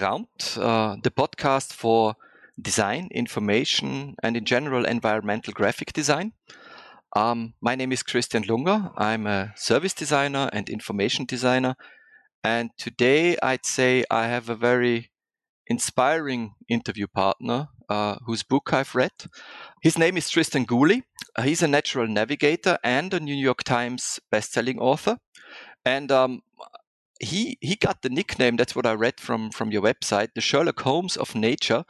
Around, uh, the podcast for design, information, and in general environmental graphic design. Um, my name is Christian Lunger. I'm a service designer and information designer. And today I'd say I have a very inspiring interview partner uh, whose book I've read. His name is Tristan Gooley. He's a natural navigator and a New York Times bestselling author. And um, he he got the nickname that's what i read from from your website the sherlock holmes of nature.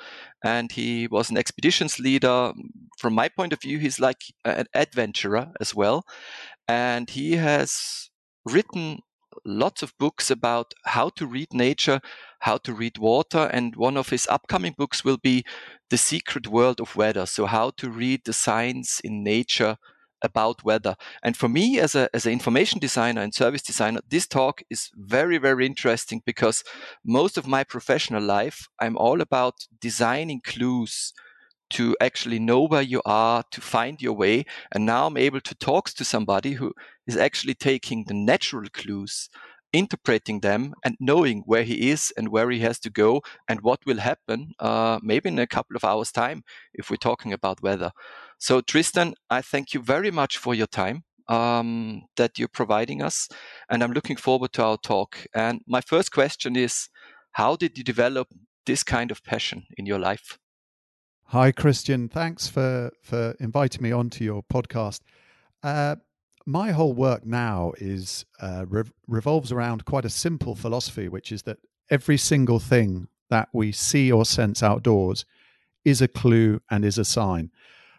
And he was an expeditions leader. From my point of view he's like an adventurer as well. And he has written lots of books about how to read nature how to read water. And one of his upcoming books will be the secret world of weather. So how to read the signs in nature about weather. And for me, as a as an information designer and service designer, this talk is very very interesting because most of my professional life, I'm all about designing clues to actually know where you are, to find your way. And now I'm able to talk to somebody who is actually taking the natural clues interpreting them and knowing where he is and where he has to go and what will happen uh, maybe in a couple of hours time if we're talking about weather. So tristan i thank you very much for your time um, that you're providing us and i'm looking forward to our talk. And my first question is how did you develop this kind of passion in your life? Hi christian. Thanks for for inviting me onto your podcast. Uh, my whole work now is uh, re- revolves around quite a simple philosophy, which is that every single thing that we see or sense outdoors is a clue and is a sign.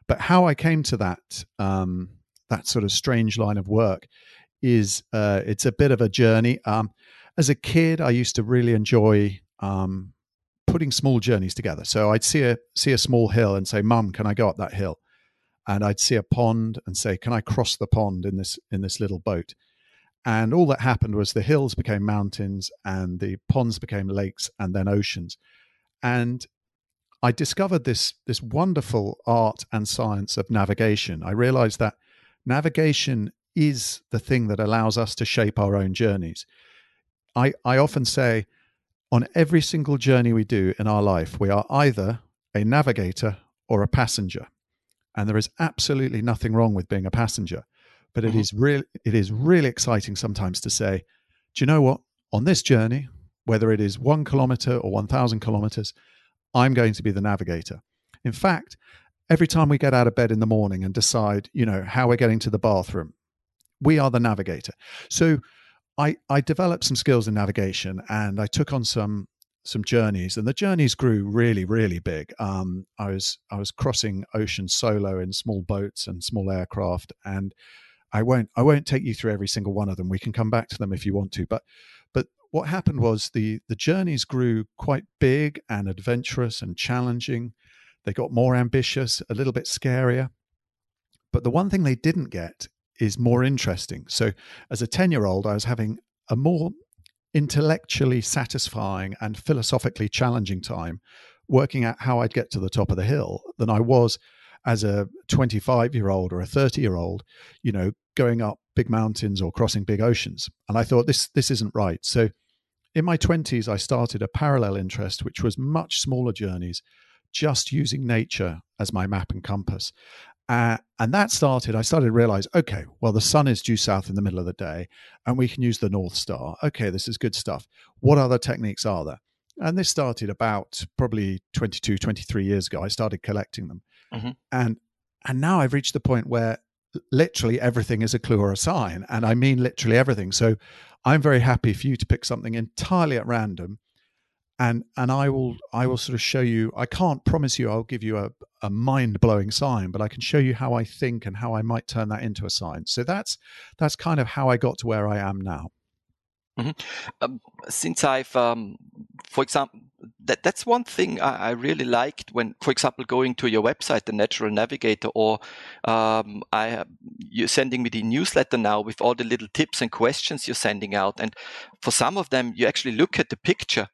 But how I came to that um, that sort of strange line of work is uh, it's a bit of a journey. Um, as a kid, I used to really enjoy um, putting small journeys together. So I'd see a see a small hill and say, "Mum, can I go up that hill?" And I'd see a pond and say, "Can I cross the pond in this in this little boat?" And all that happened was the hills became mountains and the ponds became lakes and then oceans. And I discovered this this wonderful art and science of navigation. I realized that navigation is the thing that allows us to shape our own journeys. I, I often say on every single journey we do in our life, we are either a navigator or a passenger and there is absolutely nothing wrong with being a passenger. But it mm-hmm. is really it is really exciting sometimes to say, do you know what? On this journey, whether it is one kilometer or one thousand kilometers, I'm going to be the navigator. In fact, every time we get out of bed in the morning and decide, you know, how we're getting to the bathroom, we are the navigator. So I, I developed some skills in navigation and I took on some some journeys, and the journeys grew really, really big. Um, I was I was crossing oceans solo in small boats and small aircraft, and I won't I won't take you through every single one of them. We can come back to them if you want to, but but what happened was the the journeys grew quite big and adventurous and challenging. They got more ambitious, a little bit scarier. But the one thing they didn't get is more interesting. So as a 10 year old, I was having a more intellectually satisfying and philosophically challenging time working out how I'd get to the top of the hill than I was as a 25 year old or a 30 year old, you know, going up big mountains or crossing big oceans. And I thought this this isn't right. So in my 20s I started a parallel interest which was much smaller journeys just using nature as my map and compass. Uh, and that started, I started to realize, okay, well, the sun is due south in the middle of the day, and we can use the North Star. Okay, this is good stuff. What other techniques are there? And this started about probably 22, 23 years ago. I started collecting them. Mm-hmm. And and now I've reached the point where literally everything is a clue or a sign. And I mean literally everything. So I'm very happy for you to pick something entirely at random and and I will I will sort of show you. I can't promise you I'll give you a, a mind blowing sign, but I can show you how I think and how I might turn that into a sign. So that's that's kind of how I got to where I am now. Mm-hmm. Um, since I've, um, for example, that that's one thing I, I, really liked when, for example, going to your website, the Natural Navigator, or um, I you're sending me the newsletter now with all the little tips and questions you're sending out, and for some of them, you actually look at the picture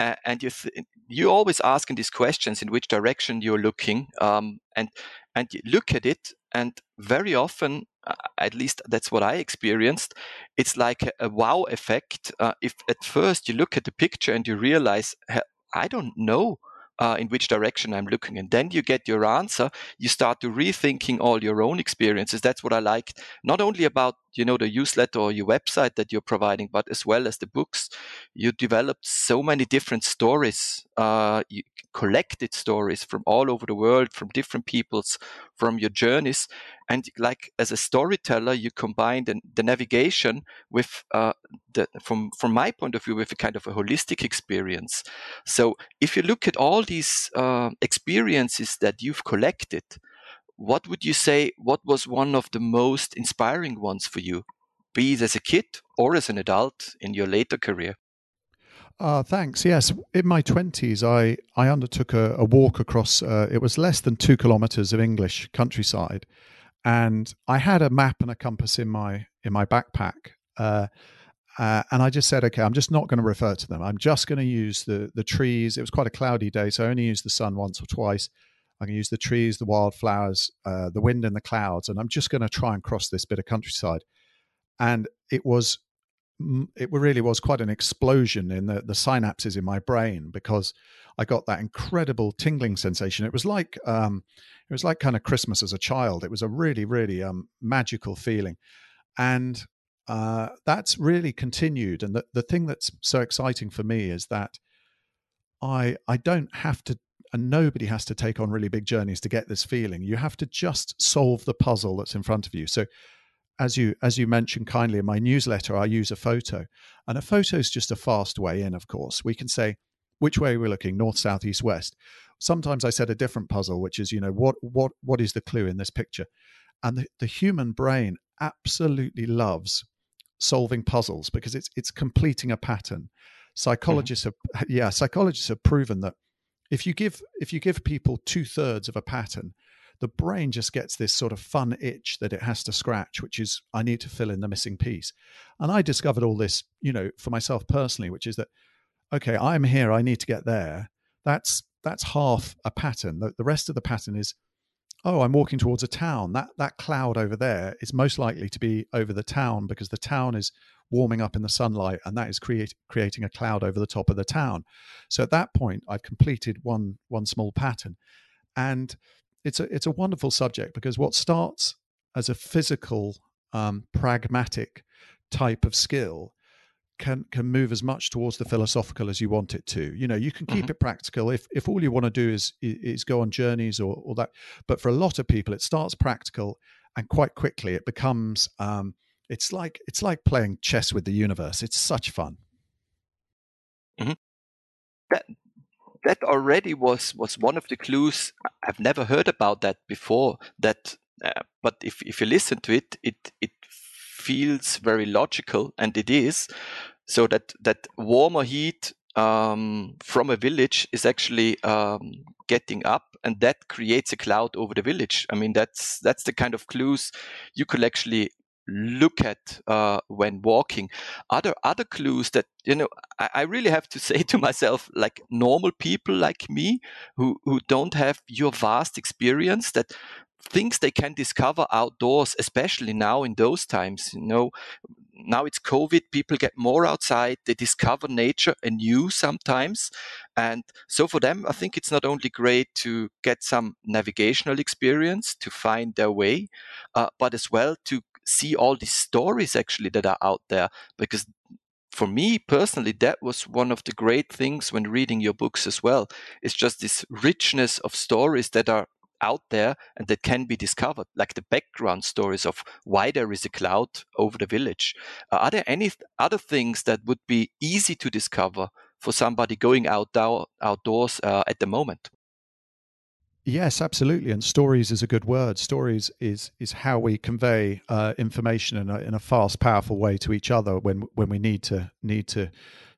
uh, and you th- you always asking these questions in which direction you're looking um, and and you look at it and very often uh, at least that's what i experienced it's like a, a wow effect uh, if at first you look at the picture and you realize I don't know uh, in which direction I'm looking. And then you get your answer. You start to rethinking all your own experiences. That's what I like, not only about you know the newsletter or your website that you're providing, but as well as the books. You developed so many different stories, uh, you collected stories from all over the world, from different peoples, from your journeys, and like as a storyteller, you combine the, the navigation with uh, the, from from my point of view with a kind of a holistic experience. So if you look at all these uh, experiences that you've collected what would you say what was one of the most inspiring ones for you be it as a kid or as an adult in your later career uh, thanks. Yes, in my twenties, I I undertook a, a walk across. Uh, it was less than two kilometers of English countryside, and I had a map and a compass in my in my backpack. Uh, uh, and I just said, okay, I'm just not going to refer to them. I'm just going to use the the trees. It was quite a cloudy day, so I only used the sun once or twice. I can use the trees, the wildflowers, uh, the wind, and the clouds, and I'm just going to try and cross this bit of countryside. And it was, it really was quite an explosion in the the synapses in my brain because I got that incredible tingling sensation. It was like, um, it was like kind of Christmas as a child. It was a really, really um, magical feeling, and uh, that's really continued. And the the thing that's so exciting for me is that I I don't have to and nobody has to take on really big journeys to get this feeling. You have to just solve the puzzle that's in front of you. So as you as you mentioned kindly in my newsletter i use a photo and a photo is just a fast way in of course. We can say which way we're looking? North south east west? Sometimes i set a different puzzle which is you know what what what is the clue in this picture? And the, the human brain absolutely loves solving puzzles because it's it's completing a pattern. Mm-hmm. psychologists mm-hmm. have yeah psychologists have proven that if you give if you give people two thirds of a pattern the brain just gets this sort of fun itch that it has to scratch which is i need to fill in the missing piece. And i discovered all this you know for myself personally which is that okay i'm here i need to get there. That's that's half a pattern. The, the rest of the pattern is oh i'm walking towards a town that that cloud over there is most likely to be over the town because the town is warming up in the sunlight, and that is create, creating a cloud over the top of the town. So at that point, I've completed one one small pattern, and it's a it's a wonderful subject because what starts as a physical, um, pragmatic type of skill can can move as much towards the philosophical as you want it to. You know, you can keep mm-hmm. it practical if if all you want to do is is go on journeys or or that. But for a lot of people, it starts practical, and quite quickly it becomes um, it's like it's like playing chess with the universe. It's such fun. Mm-hmm. That that already was was one of the clues. I've never heard about that before. That, uh, but if if you listen to it, it it feels very logical, and it is. So that that warmer heat um, from a village is actually um, getting up, and that creates a cloud over the village. I mean, that's that's the kind of clues you could actually look at uh, when walking other other clues that you know I, I, really have to say to myself like normal people like me who who don't have your vast experience that things they can discover outdoors especially now in those times you know. Now it's covid people get more outside they discover nature anew sometimes. And so for them i think it's not only great to get some navigational experience to find their way uh, but as well to see all these stories actually that are out there because for me personally that was one of the great things when reading your books as well. It's just this richness of stories that are out there and that can be discovered like the background stories of why there is a cloud over the village uh, are there any other things that would be easy to discover for somebody going outdoor, outdoors uh, at the moment Yes, absolutely. And stories is a good word. Stories is is how we convey uh, information in a, in a fast, powerful way to each other when when we need to need to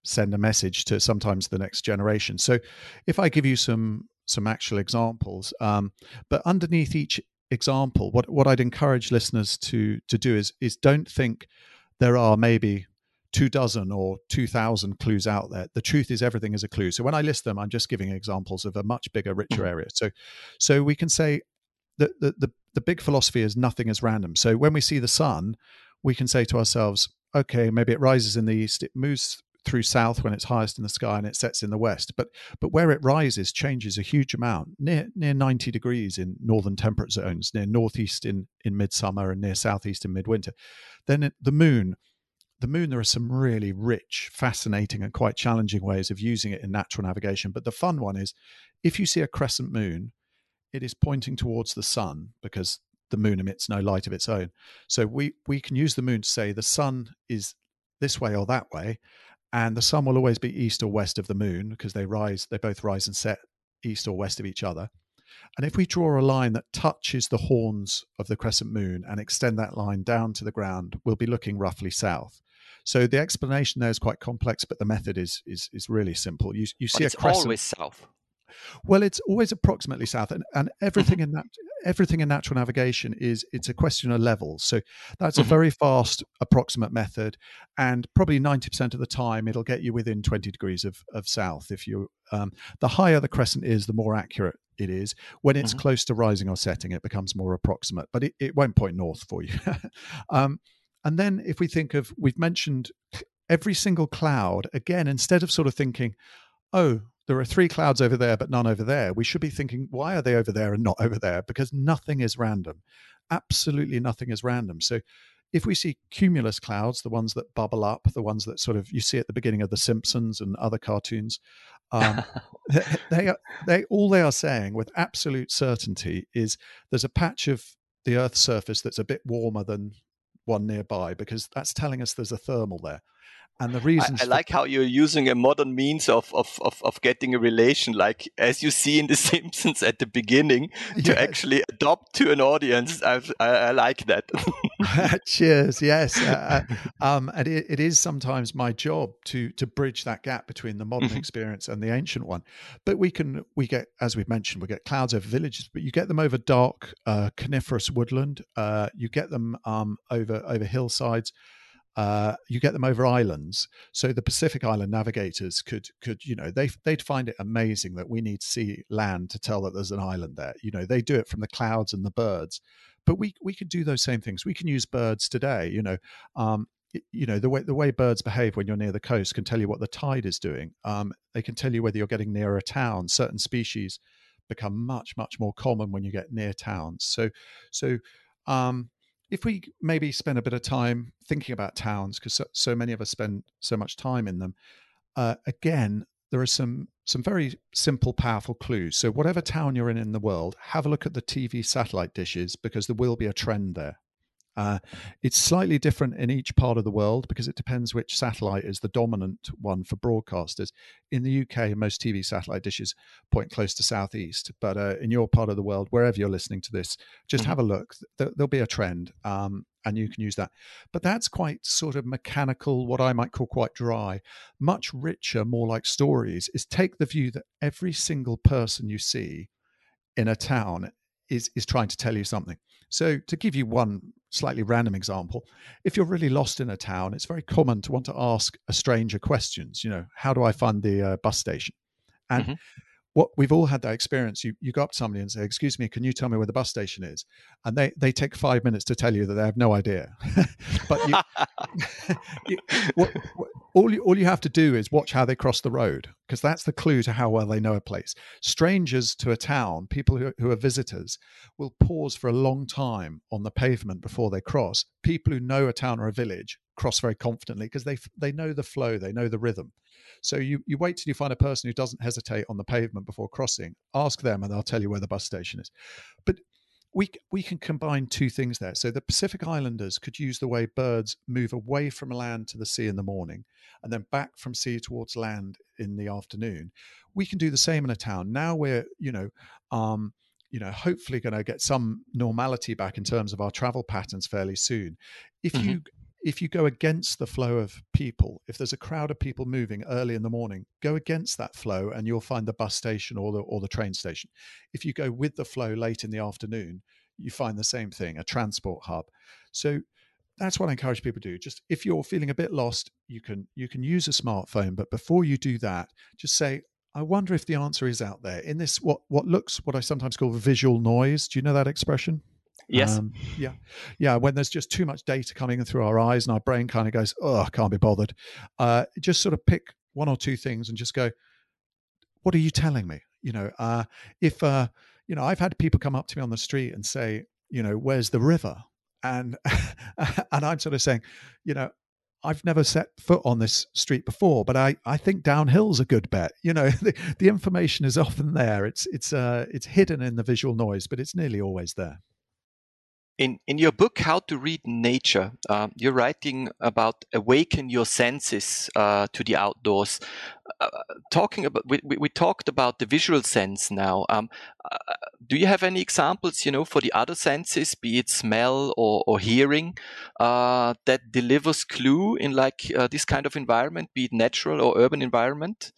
send a message to sometimes the next generation. So, if I give you some some actual examples, um, but underneath each example, what what I'd encourage listeners to to do is is don't think there are maybe two dozen or 2000 clues out there. The truth is everything is a clue. So when i list them i'm just giving examples of a much bigger richer mm-hmm. area. So so we can say that the, the, the big philosophy is nothing is random. So when we see the sun we can say to ourselves okay maybe it rises in the east it moves through south when it's highest in the sky and it sets in the west. But but where it rises changes a huge amount, near near 90 degrees in northern temperate zones, near northeast in in midsummer and near southeast in midwinter. Then it, the moon the moon, there are some really rich, fascinating, and quite challenging ways of using it in natural navigation. But the fun one is if you see a crescent moon, it is pointing towards the sun because the moon emits no light of its own. So we, we can use the moon to say the sun is this way or that way, and the sun will always be east or west of the moon because they rise, they both rise and set east or west of each other. And if we draw a line that touches the horns of the crescent moon and extend that line down to the ground, we'll be looking roughly south. So the explanation there is quite complex, but the method is is is really simple. You you see a crescent. always south. Well, it's always approximately south, and, and mm-hmm. everything in that everything in natural navigation is it's a question of levels. So that's a mm-hmm. very fast approximate method, and probably ninety percent of the time it'll get you within twenty degrees of of south. If you um, the higher the crescent is, the more accurate it is. When it's mm-hmm. close to rising or setting, it becomes more approximate, but it, it won't point north for you. um, and then if we think of, we've mentioned every single cloud, again, instead of sort of thinking, oh, there are three clouds over there, but none over there, we should be thinking, why are they over there and not over there? Because nothing is random. Absolutely nothing is random. So if we see cumulus clouds, the ones that bubble up, the ones that sort of you see at the beginning of The Simpsons and other cartoons, um, they, they, are, they all they are saying with absolute certainty is there's a patch of the Earth's surface that's a bit warmer than one nearby because that's telling us there's a thermal there. And the reason I, I like how you're using a modern means of, of, of, of, getting a relation, like as you see in The Simpsons at the beginning, to actually adopt to an audience. I, I, I like that. Cheers. Yes, uh, uh, um, and it, it is sometimes my job to to bridge that gap between the modern mm-hmm. experience and the ancient one. But we can we get, as we've mentioned, we get clouds over villages, but you get them over dark uh, coniferous woodland. Uh, you get them um, over over hillsides uh, you get them over islands. So the Pacific Island navigators could could you know they they'd find it amazing that we need to see land to tell that there's an island there. You know they do it from the clouds and the birds, but we we could do those same things. We can use birds today. You know. Um, you know the way the way birds behave when you're near the coast can tell you what the tide is doing. Um, they can tell you whether you're getting near a town. Certain species become much much more common when you get near towns. So so um, if we maybe spend a bit of time thinking about towns, because so, so, many of us spend so much time in them, uh, again, there are some some very simple, powerful clues. So, whatever town you're in in the world, have a look at the TV satellite dishes because there will be a trend there. Uh, it's slightly different in each part of the world because it depends which satellite is the dominant one for broadcasters. In the UK, most TV satellite dishes point close to southeast, but uh, in your part of the world, wherever you're listening to this, just mm-hmm. have a look. There, will be a trend, um, and you can use that. But that's quite sort of mechanical, what I might call quite dry. Much richer, more like stories, is take the view that every single person you see in a town is is trying to tell you something. So, to give you one slightly random example, if you're really lost in a town, it's very common to want to ask a stranger questions. You know, how do I find the uh, bus station? And mm-hmm. what we've all had that experience. You you go up to somebody and say, "Excuse me, can you tell me where the bus station is?" And they they take five minutes to tell you that they have no idea. but you, you what, what, all you, all you have to do is watch how they cross the road because that's the clue to how well they know a place. Strangers to a town, people who, who are visitors, will pause for a long time on the pavement before they cross. People who know a town or a village cross very confidently because they they know the flow, they know the rhythm. So you you wait till you find a person who doesn't hesitate on the pavement before crossing. Ask them, and they'll tell you where the bus station is. But we we can combine two things there. So the Pacific Islanders could use the way birds move away from land to the sea in the morning, and then back from sea towards land in the afternoon. We can do the same in a town. Now we're you know. Um, you know, hopefully going to get some normality back in terms of our travel patterns fairly soon. If mm-hmm. you if you go against the flow of people, if there's a crowd of people moving early in the morning, go against that flow and you'll find the bus station or the or the train station. If you go with the flow late in the afternoon, you find the same thing, a transport hub. So that's what I encourage people to do. Just if you're feeling a bit lost, you can you can use a smartphone, but before you do that, just say, I wonder if the answer is out there in this what what looks what I sometimes call visual noise. Do you know that expression? Yes. Um, yeah. Yeah. When there's just too much data coming through our eyes and our brain kind of goes, oh, I can't be bothered. Uh, just sort of pick one or two things and just go, what are you telling me? You know, uh, if, uh, you know, I've had people come up to me on the street and say, you know, where's the river? And, and I'm sort of saying, you know, I've never set foot on this street before, but I, I think downhill's a good bet. You know, the, the information is often there. It's it's uh it's hidden in the visual noise, but it's nearly always there. In in your book, How to Read Nature, uh, you're writing about awaken your senses uh, to the outdoors. Uh, talking about we, we, talked about the visual sense now. Um, uh, do you have any examples, you know, for the other senses, be it smell or, or hearing, uh, that delivers clue in like uh, this kind of environment, be it natural or urban environment?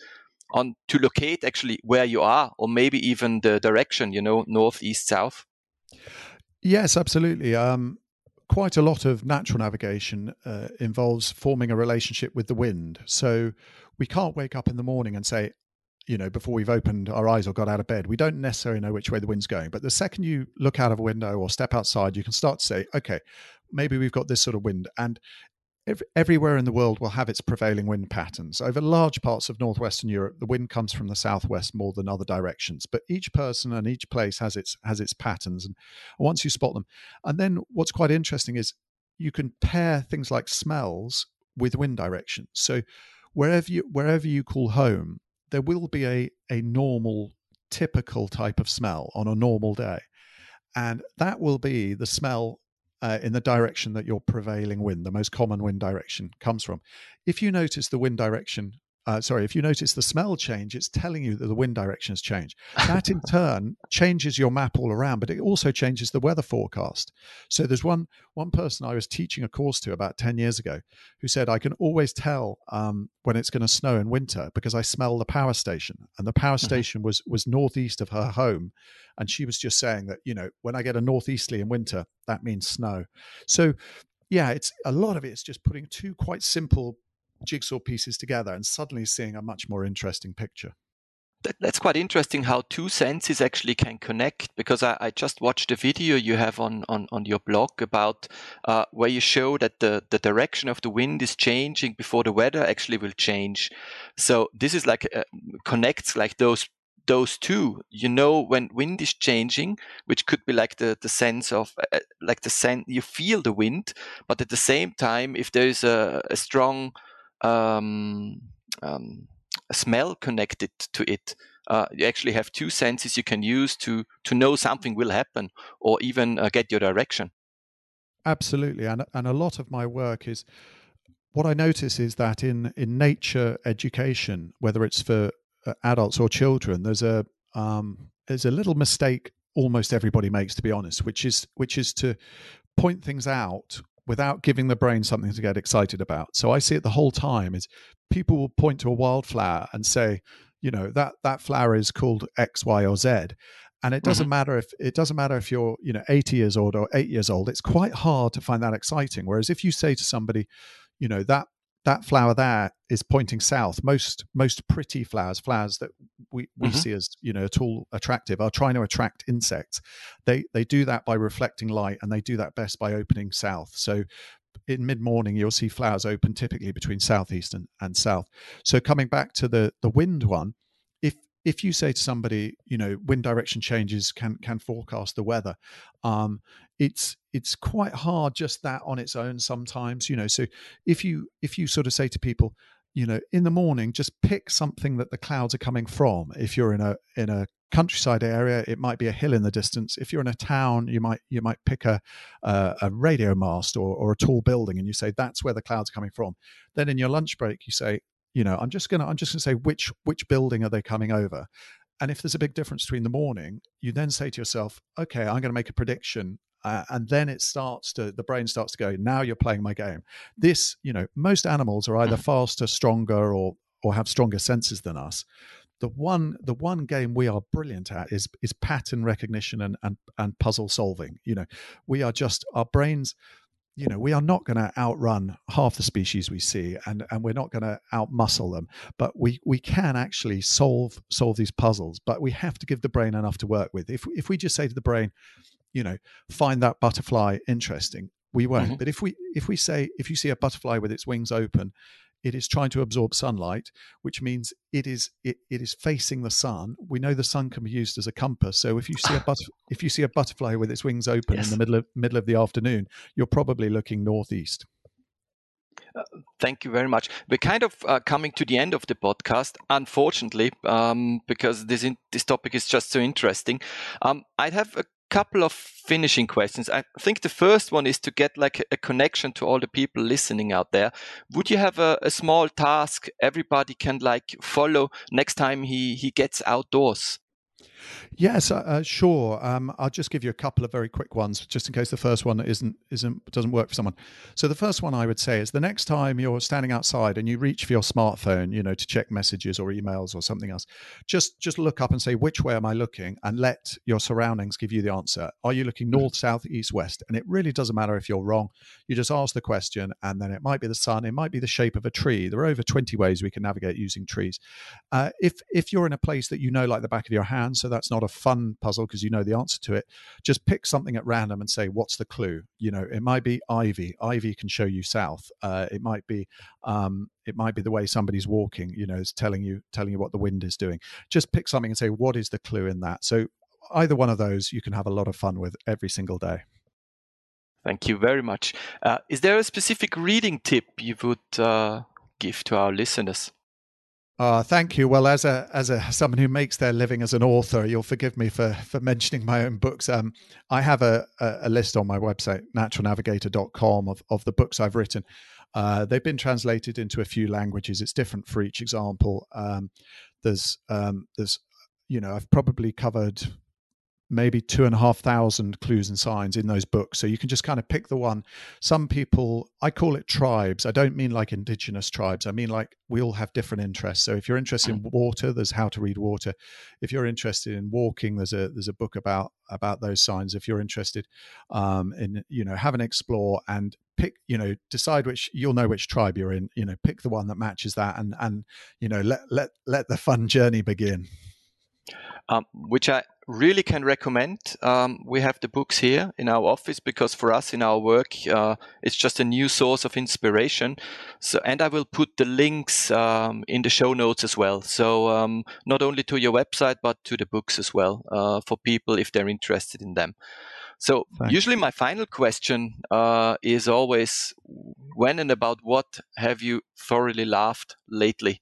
on to locate actually where you are or maybe even the direction you know north east south yes absolutely um, quite a lot of natural navigation uh, involves forming a relationship with the wind so we can't wake up in the morning and say you know, before we've opened our eyes or got out of bed, we don't necessarily know which way the wind's going. But the second you look out of a window or step outside, you can start to say, okay, maybe we've got this sort of wind. And everywhere in the world will have its prevailing wind patterns. Over large parts of northwestern Europe, the wind comes from the southwest more than other directions. But each person and each place has its has its patterns, and once you spot them, and then what's quite interesting is you can pair things like smells with wind direction. So wherever you wherever you call home, there will be a, a normal, typical type of smell on a normal day. And that will be the smell uh, in the direction that your prevailing wind, the most common wind direction, comes from. If you notice the wind direction uh, sorry, if you notice the smell change, it's telling you that the wind direction has changed. That in turn changes your map all around, but it also changes the weather forecast. So there's one one person I was teaching a course to about ten years ago who said I can always tell um, when it's going to snow in winter because I smell the power station, and the power mm-hmm. station was was northeast of her home, and she was just saying that you know when I get a northeasterly in winter, that means snow. So yeah, it's a lot of it is just putting two quite simple jigsaw pieces together and suddenly seeing a much more interesting picture. that's quite interesting how two senses actually can connect because I, I just watched a video you have on, on, on your blog about uh, where you show that the, the direction of the wind is changing before the weather actually will change. So this is like uh, connects like those those two you know when wind is changing which could be like the the sense of uh, like the sense you feel the wind but at the same time if there is a, a strong um, um, smell connected to it. Uh, you actually have two senses you can use to to know something will happen or even uh, get your direction. Absolutely, and and a lot of my work is what I notice is that in in nature education, whether it's for uh, adults or children, there's a um, there's a little mistake almost everybody makes, to be honest, which is which is to point things out without giving the brain something to get excited about. So I see it the whole time is people will point to a wildflower and say, you know, that that flower is called X, Y, or Z. And it doesn't mm-hmm. matter if it doesn't matter if you're, you know, 80 years old or eight years old. It's quite hard to find that exciting. Whereas if you say to somebody, you know, that that flower there is pointing south. Most most pretty flowers, flowers that we, we mm-hmm. see as you know at all attractive, are trying to attract insects. They they do that by reflecting light, and they do that best by opening south. So in mid morning, you'll see flowers open typically between southeast and, and south. So coming back to the the wind one, if if you say to somebody, you know, wind direction changes can can forecast the weather, um, it's it's quite hard just that on its own sometimes you know so if you if you sort of say to people you know in the morning just pick something that the clouds are coming from. If you're in a in a countryside area it might be a hill in the distance. If you're in a town you might you might pick a uh, a radio mast or, or a tall building and you say that's where the clouds are coming from. Then in your lunch break you say you know i'm just gonna i'm just gonna say which which building are they coming over? And if there's a big difference between the morning, you then say to yourself, okay, I'm to make a prediction uh, and then it starts to the brain starts to go now you're playing my game. This you know most animals are either mm. faster stronger or or have stronger senses than us. The one the one game we are brilliant at is is pattern recognition and and, and puzzle solving you know. We are just our brains you know we are not going to outrun half the species we see and and we're not going to outmuscle them but we we can actually solve solve these puzzles but we have to give the brain enough to work with. If if we just say to the brain you know, find that butterfly interesting. We won't. Mm-hmm. But if we if we say if you see a butterfly with its wings open, it is trying to absorb sunlight, which means it is it, it is facing the sun. We know the sun can be used as a compass. So if you see a butter, if you see a butterfly with its wings open Yes. in the middle of middle of the afternoon, you're probably looking northeast. Thank you very much. We're kind of uh, coming to the end of the podcast, unfortunately, um, because this in, this topic is just so interesting. Um, I'd have a couple of finishing questions. I think the first one is to get like a connection to all the people listening out there. Would you have a, a small task everybody can like follow next time he he gets outdoors? Yes, uh, uh, sure. Um, I'll just give you a couple of very quick ones, just in case the first one isn't isn't doesn't work for someone. So the first one I would say is the next time you're standing outside and you reach for your smartphone, you know, to check messages or emails or something else, just just look up and say which way am I looking, and let your surroundings give you the answer. Are you looking north, south, east, west? And it really doesn't matter if you're wrong. You just ask the question, and then it might be the sun, it might be the shape of a tree. There are over 20 ways we can navigate using trees. Uh, if if you're in a place that you know like the back of your hand, so that's not a fun puzzle because you know the answer to it. Just pick something at random and say, "What's the clue?" You know, it might be ivy. Ivy can show you south. Uh, it might be um, it might be the way somebody's walking. You know, is telling you telling you what the wind is doing. Just pick something and say, "What is the clue in that?" So either one of those you can have a lot of fun with every single day. Thank you very much. Uh, is there a specific reading tip you would uh, give to our listeners? Uh, thank you. Well, as a as a someone who makes their living as an author, you'll forgive me for for mentioning my own books. Um, I have a, a, a list on my website, naturalnavigator.com, of of the books I've written. Uh, they've been translated into a few languages. It's different for each example. Um, there's um, there's you know I've probably covered maybe two and a half thousand clues and signs in those books. So you can just kind of pick the one. Some people, I call it tribes. I don't mean like indigenous tribes. I mean like we all have different interests. So if you're interested in water, there's how to read water. If you're interested in walking, there's a there's a book about about those signs. If you're interested um, in you know have an explore and pick you know decide which you'll know which tribe you're in. You know pick the one that matches that and and you know let let let the fun journey begin. Um, which I really can recommend. Um, we have the books here in our office because for us in our work, uh, it's just a new source of inspiration. So, and I will put the links um, in the show notes as well. So, um, not only to your website but to the books as well uh, for people if they're interested in them. So, Thanks. usually my final question uh, is always, when and about what have you thoroughly laughed lately?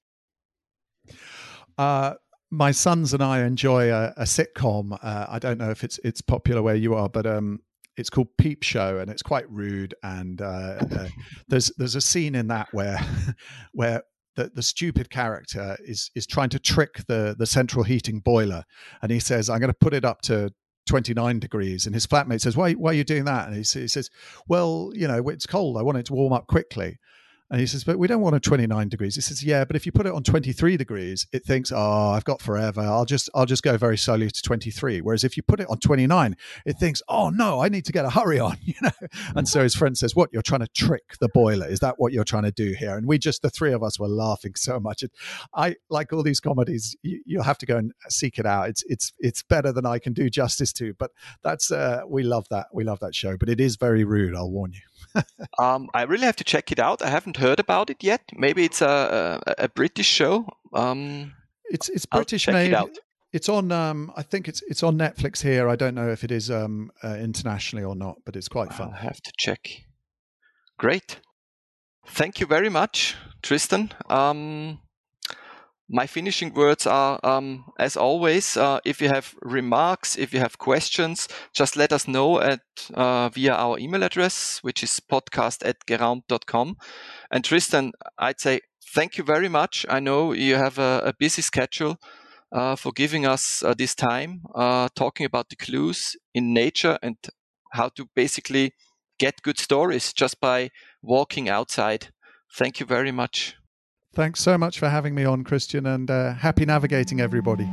My sons and I enjoy a, a sitcom. Uh, I don't know if it's it's popular where you are, but um, it's called Peep Show, and it's quite rude. And uh, uh, there's there's a scene in that where where the, the stupid character is is trying to trick the the central heating boiler, and he says, "I'm going to put it up to 29 degrees and his flatmate says why, why are you doing that and he, he says well you know it's cold i want it to warm up quickly and he says, but we don't want it 29 degrees. He says, yeah, but if you put it on 23 degrees, it thinks, oh, I've got forever. I'll just, I'll just go very slowly to 23. Whereas if you put it on 29, it thinks, oh no, I need to get a hurry on, you know? And so his friend says, what, you're trying to trick the boiler. Is that what you're trying to do here? And we just, the three of us were laughing so much. It, I, like all these comedies, you, you'll have to go and seek it out. It's, it's, it's better than I can do justice to, but that's, uh, we love that. We love that show, but it is very rude. I'll warn you. Um, I really have to check it out. I haven't heard about it yet. Maybe it's a a, a British show. Um, it's it's British made. it out. It's on. Um, I think it's it's on Netflix here. I don't know if it is um, uh, internationally or not, but it's quite fun. I'll have to check. Great. Thank you very much, Tristan. My finishing words are, um, as always, uh, if you have remarks, if you have questions, just let us know at uh, via our email address, which is podcast at geraumt.com. And Tristan, I'd say thank you very much. I know you have a, a busy schedule uh, for giving us uh, this time, uh, talking about the clues in nature and how to basically get good stories just by walking outside. Thank you very much. Thanks so much for having me on, Christian, and uh, happy navigating, everybody.